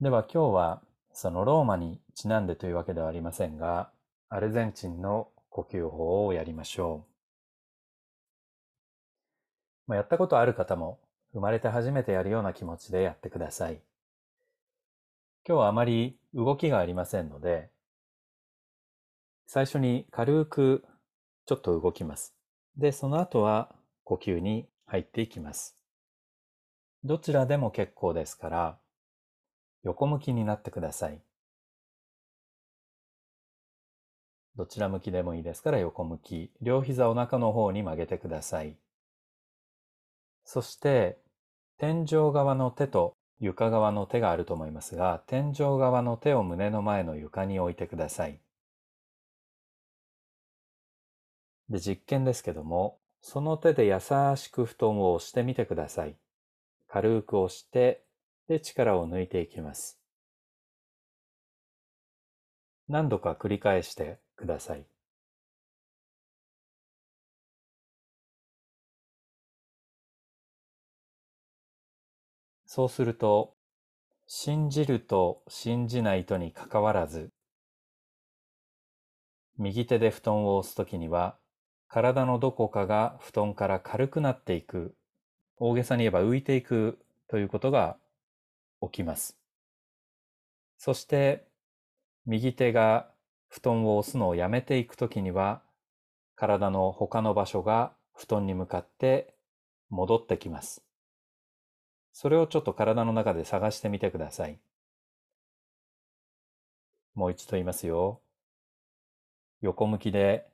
では今日はそのローマにちなんでというわけではありませんが、アルゼンチンの呼吸法をやりましょう。まあ、やったことある方も生まれて初めてやるような気持ちでやってください。今日はあまり動きがありませんので、最初に軽くちょっと動きます。で、その後は呼吸に入っていきます。どちらでも結構ですから、横向きになってください。どちら向きでもいいですから横向き。両膝お腹の方に曲げてください。そして、天井側の手と床側の手があると思いますが、天井側の手を胸の前の床に置いてください。で、実験ですけども、その手で優しく布団を押してみてください。軽く押してで、力を抜いていきます。何度か繰り返してください。そうすると、信じると信じないとにかかわらず、右手で布団を押すときには、体のどこかが布団から軽くなっていく、大げさに言えば浮いていくということが起きます。そして、右手が布団を押すのをやめていくときには、体の他の場所が布団に向かって戻ってきます。それをちょっと体の中で探してみてください。もう一度言いますよ。横向きで、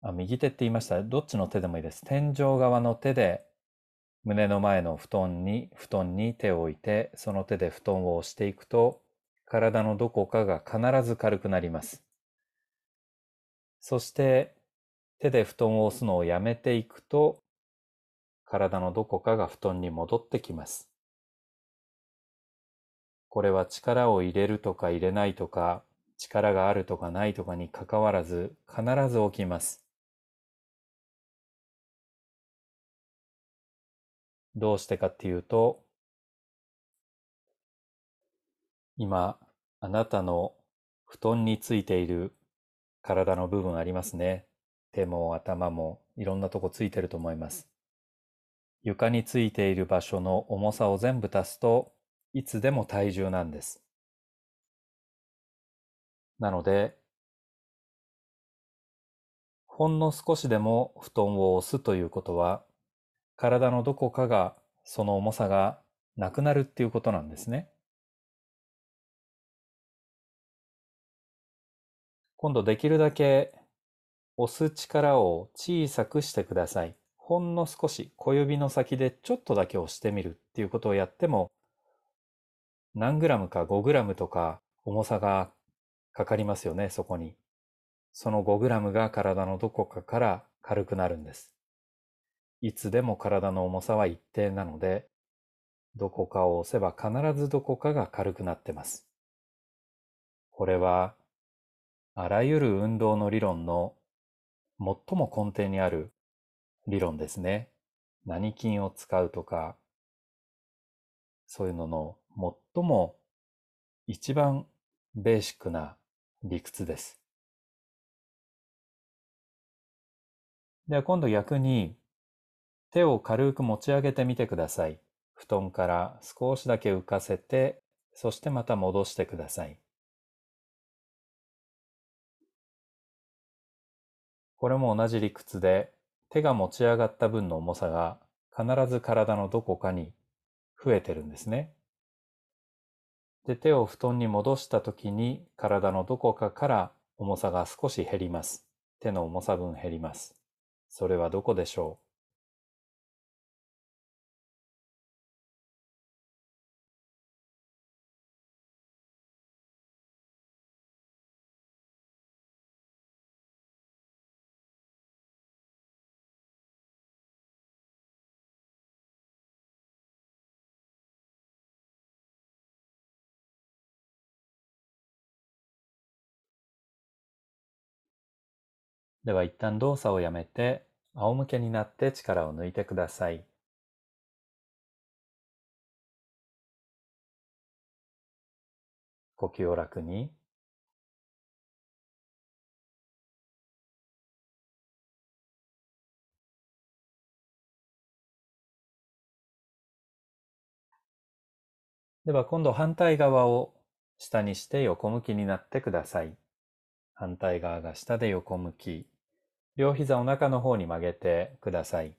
あ、右手って言いました？どっちの手でもいいです。天井側の手で胸の前の布団に、布団に手を置いて、その手で布団を押していくと、体のどこかが必ず軽くなります。そして、手で布団を押すのをやめていくと、体のどこかが布団に戻ってきます。これは力を入れるとか入れないとか、力があるとかないとかにかかわらず、必ず起きます。どうしてかっていうと、今、あなたの布団についている体の部分ありますね。手も頭もいろんなとこついてると思います。床についている場所の重さを全部足すといつでも体重なんです。なので、ほんの少しでも布団を押すということは体のどこかがその重さがなくなるっていうことなんですね。今度できるだけ押す力を小さくしてください。ほんの少し小指の先でちょっとだけ押してみるっていうことをやっても何グラムか5グラムとか重さがかかりますよね、そこに。その5グラムが体のどこかから軽くなるんです。いつでも体の重さは一定なので、どこかを押せば必ずどこかが軽くなってます。これは、あらゆる運動の理論の最も根底にある理論ですね。何筋を使うとか、そういうのの最も一番ベーシックな理屈です。では今度逆に手を軽く持ち上げてみてください。布団から少しだけ浮かせて、そしてまた戻してください。これも同じ理屈で、手が持ち上がった分の重さが必ず体のどこかに増えてるんですね。で、手を布団に戻した時に体のどこかから重さが少し減ります。手の重さ分減ります。それはどこでしょう？では一旦動作をやめて仰向けになって力を抜いてください。呼吸を楽に。では今度反対側を下にして横向きになってください。反対側が下で横向き。両膝お腹の方に曲げてください。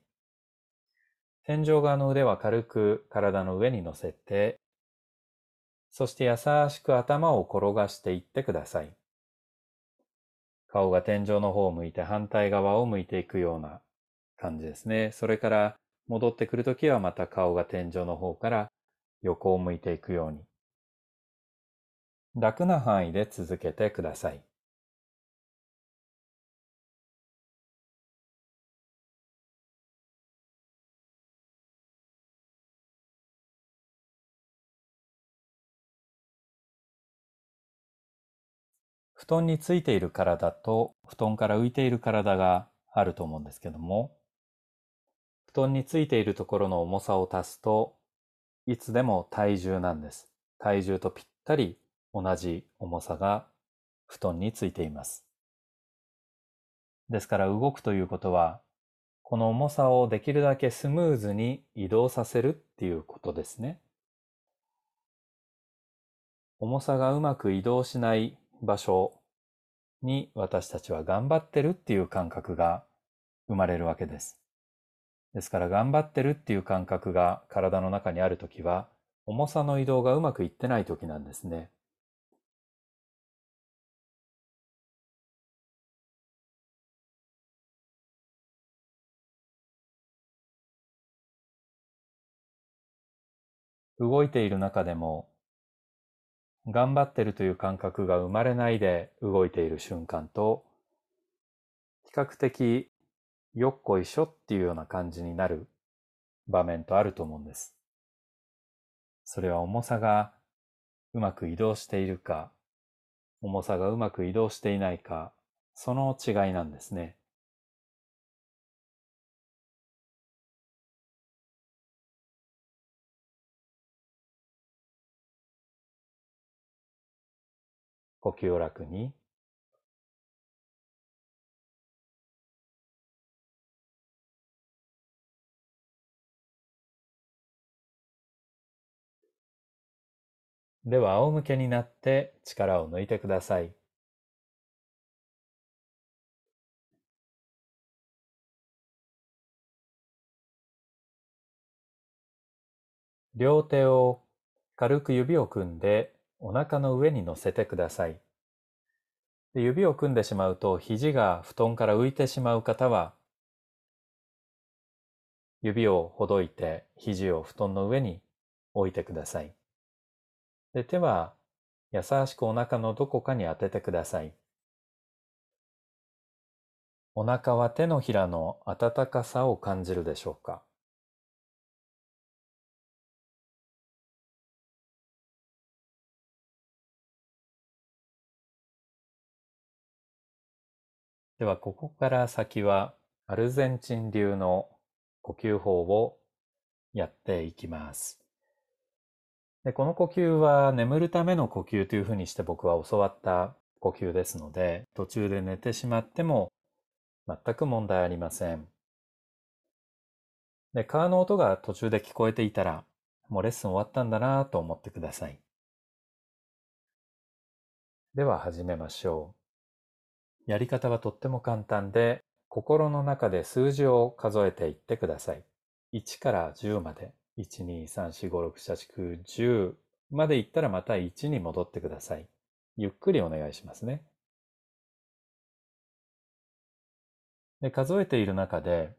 天井側の腕は軽く体の上に乗せて、そして優しく頭を転がしていってください。顔が天井の方を向いて反対側を向いていくような感じですね。それから戻ってくるときはまた顔が天井の方から横を向いていくように。楽な範囲で続けてください。布団についている体と布団から浮いている体があると思うんですけども、布団についているところの重さを足すといつでも体重なんです。体重とぴったり同じ重さが布団についています。ですから動くということは、この重さをできるだけスムーズに移動させるっていうことですね。重さがうまく移動しない場所に私たちは頑張ってるっていう感覚が生まれるわけです。ですから頑張ってるっていう感覚が体の中にあるときは、重さの移動がうまくいってないときなんですね。動いている中でも、頑張ってるという感覚が生まれないで動いている瞬間と、比較的よっこいしょっていうような感じになる場面とあると思うんです。それは重さがうまく移動しているか、重さがうまく移動していないか、その違いなんですね。呼吸を楽に。では仰向けになって力を抜いてください。両手を軽く指を組んでお腹の上に乗せてください。指を組んでしまうと肘が布団から浮いてしまう方は指をほどいて肘を布団の上に置いてください。で手は優しくお腹のどこかに当ててください。お腹は手のひらの温かさを感じるでしょうかではここから先はアルゼンチン流の呼吸法をやっていきます。でこの呼吸は眠るための呼吸というふうにして僕は教わった呼吸ですので、途中で寝てしまっても全く問題ありません。で、川の音が途中で聞こえていたら、もうレッスン終わったんだなと思ってください。では始めましょう。やり方はとっても簡単で、心の中で数字を数えていってください。1から10まで。1,2,3,4,5,6,7,8,9,10まで行ったらまた1に戻ってください。ゆっくりお願いしますね。で数えている中で、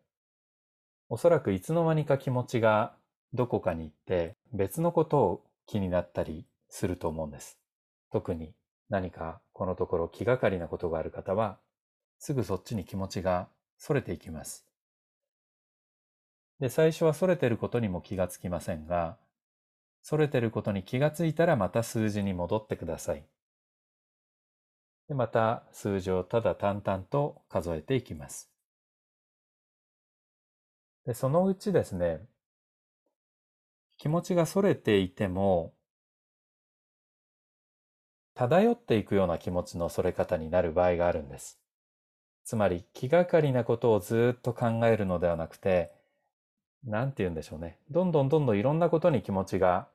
おそらくいつの間にか気持ちがどこかに行って別のことを気になったりすると思うんです。特に何かこのところ気がかりなことがある方は、すぐそっちに気持ちが逸れていきます。で、最初は逸れてることにも気がつきませんが、逸れてることに気がついたらまた数字に戻ってください。で、また数字をただ淡々と数えていきます。で、そのうちですね、気持ちが逸れていても、漂っていくような気持ちのそれ方になる場合があるんです。つまり気がかりなことをずっと考えるのではなくて、なんて言うんでしょうね。どんどんどんどんいろんなことに気持ちが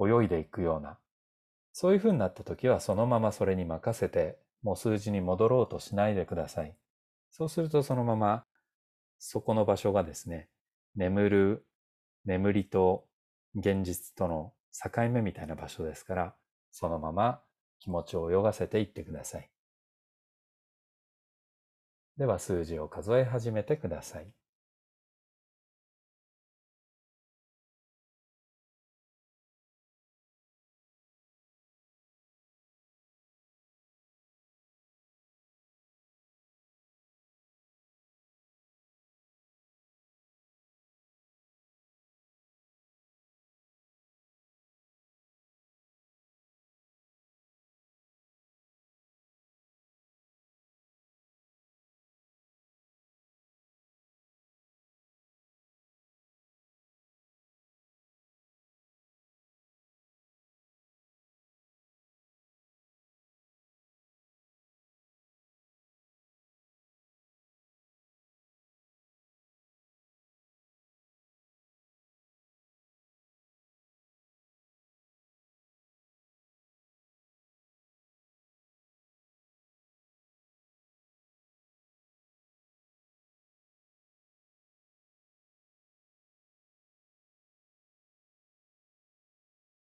泳いでいくような、そういうふうになった時はそのままそれに任せて、もう数字に戻ろうとしないでください。そうするとそのままそこの場所がですね、眠る、眠りと現実との境目みたいな場所ですから、そのまま気持ちを泳がせていってください。では数字を数え始めてください。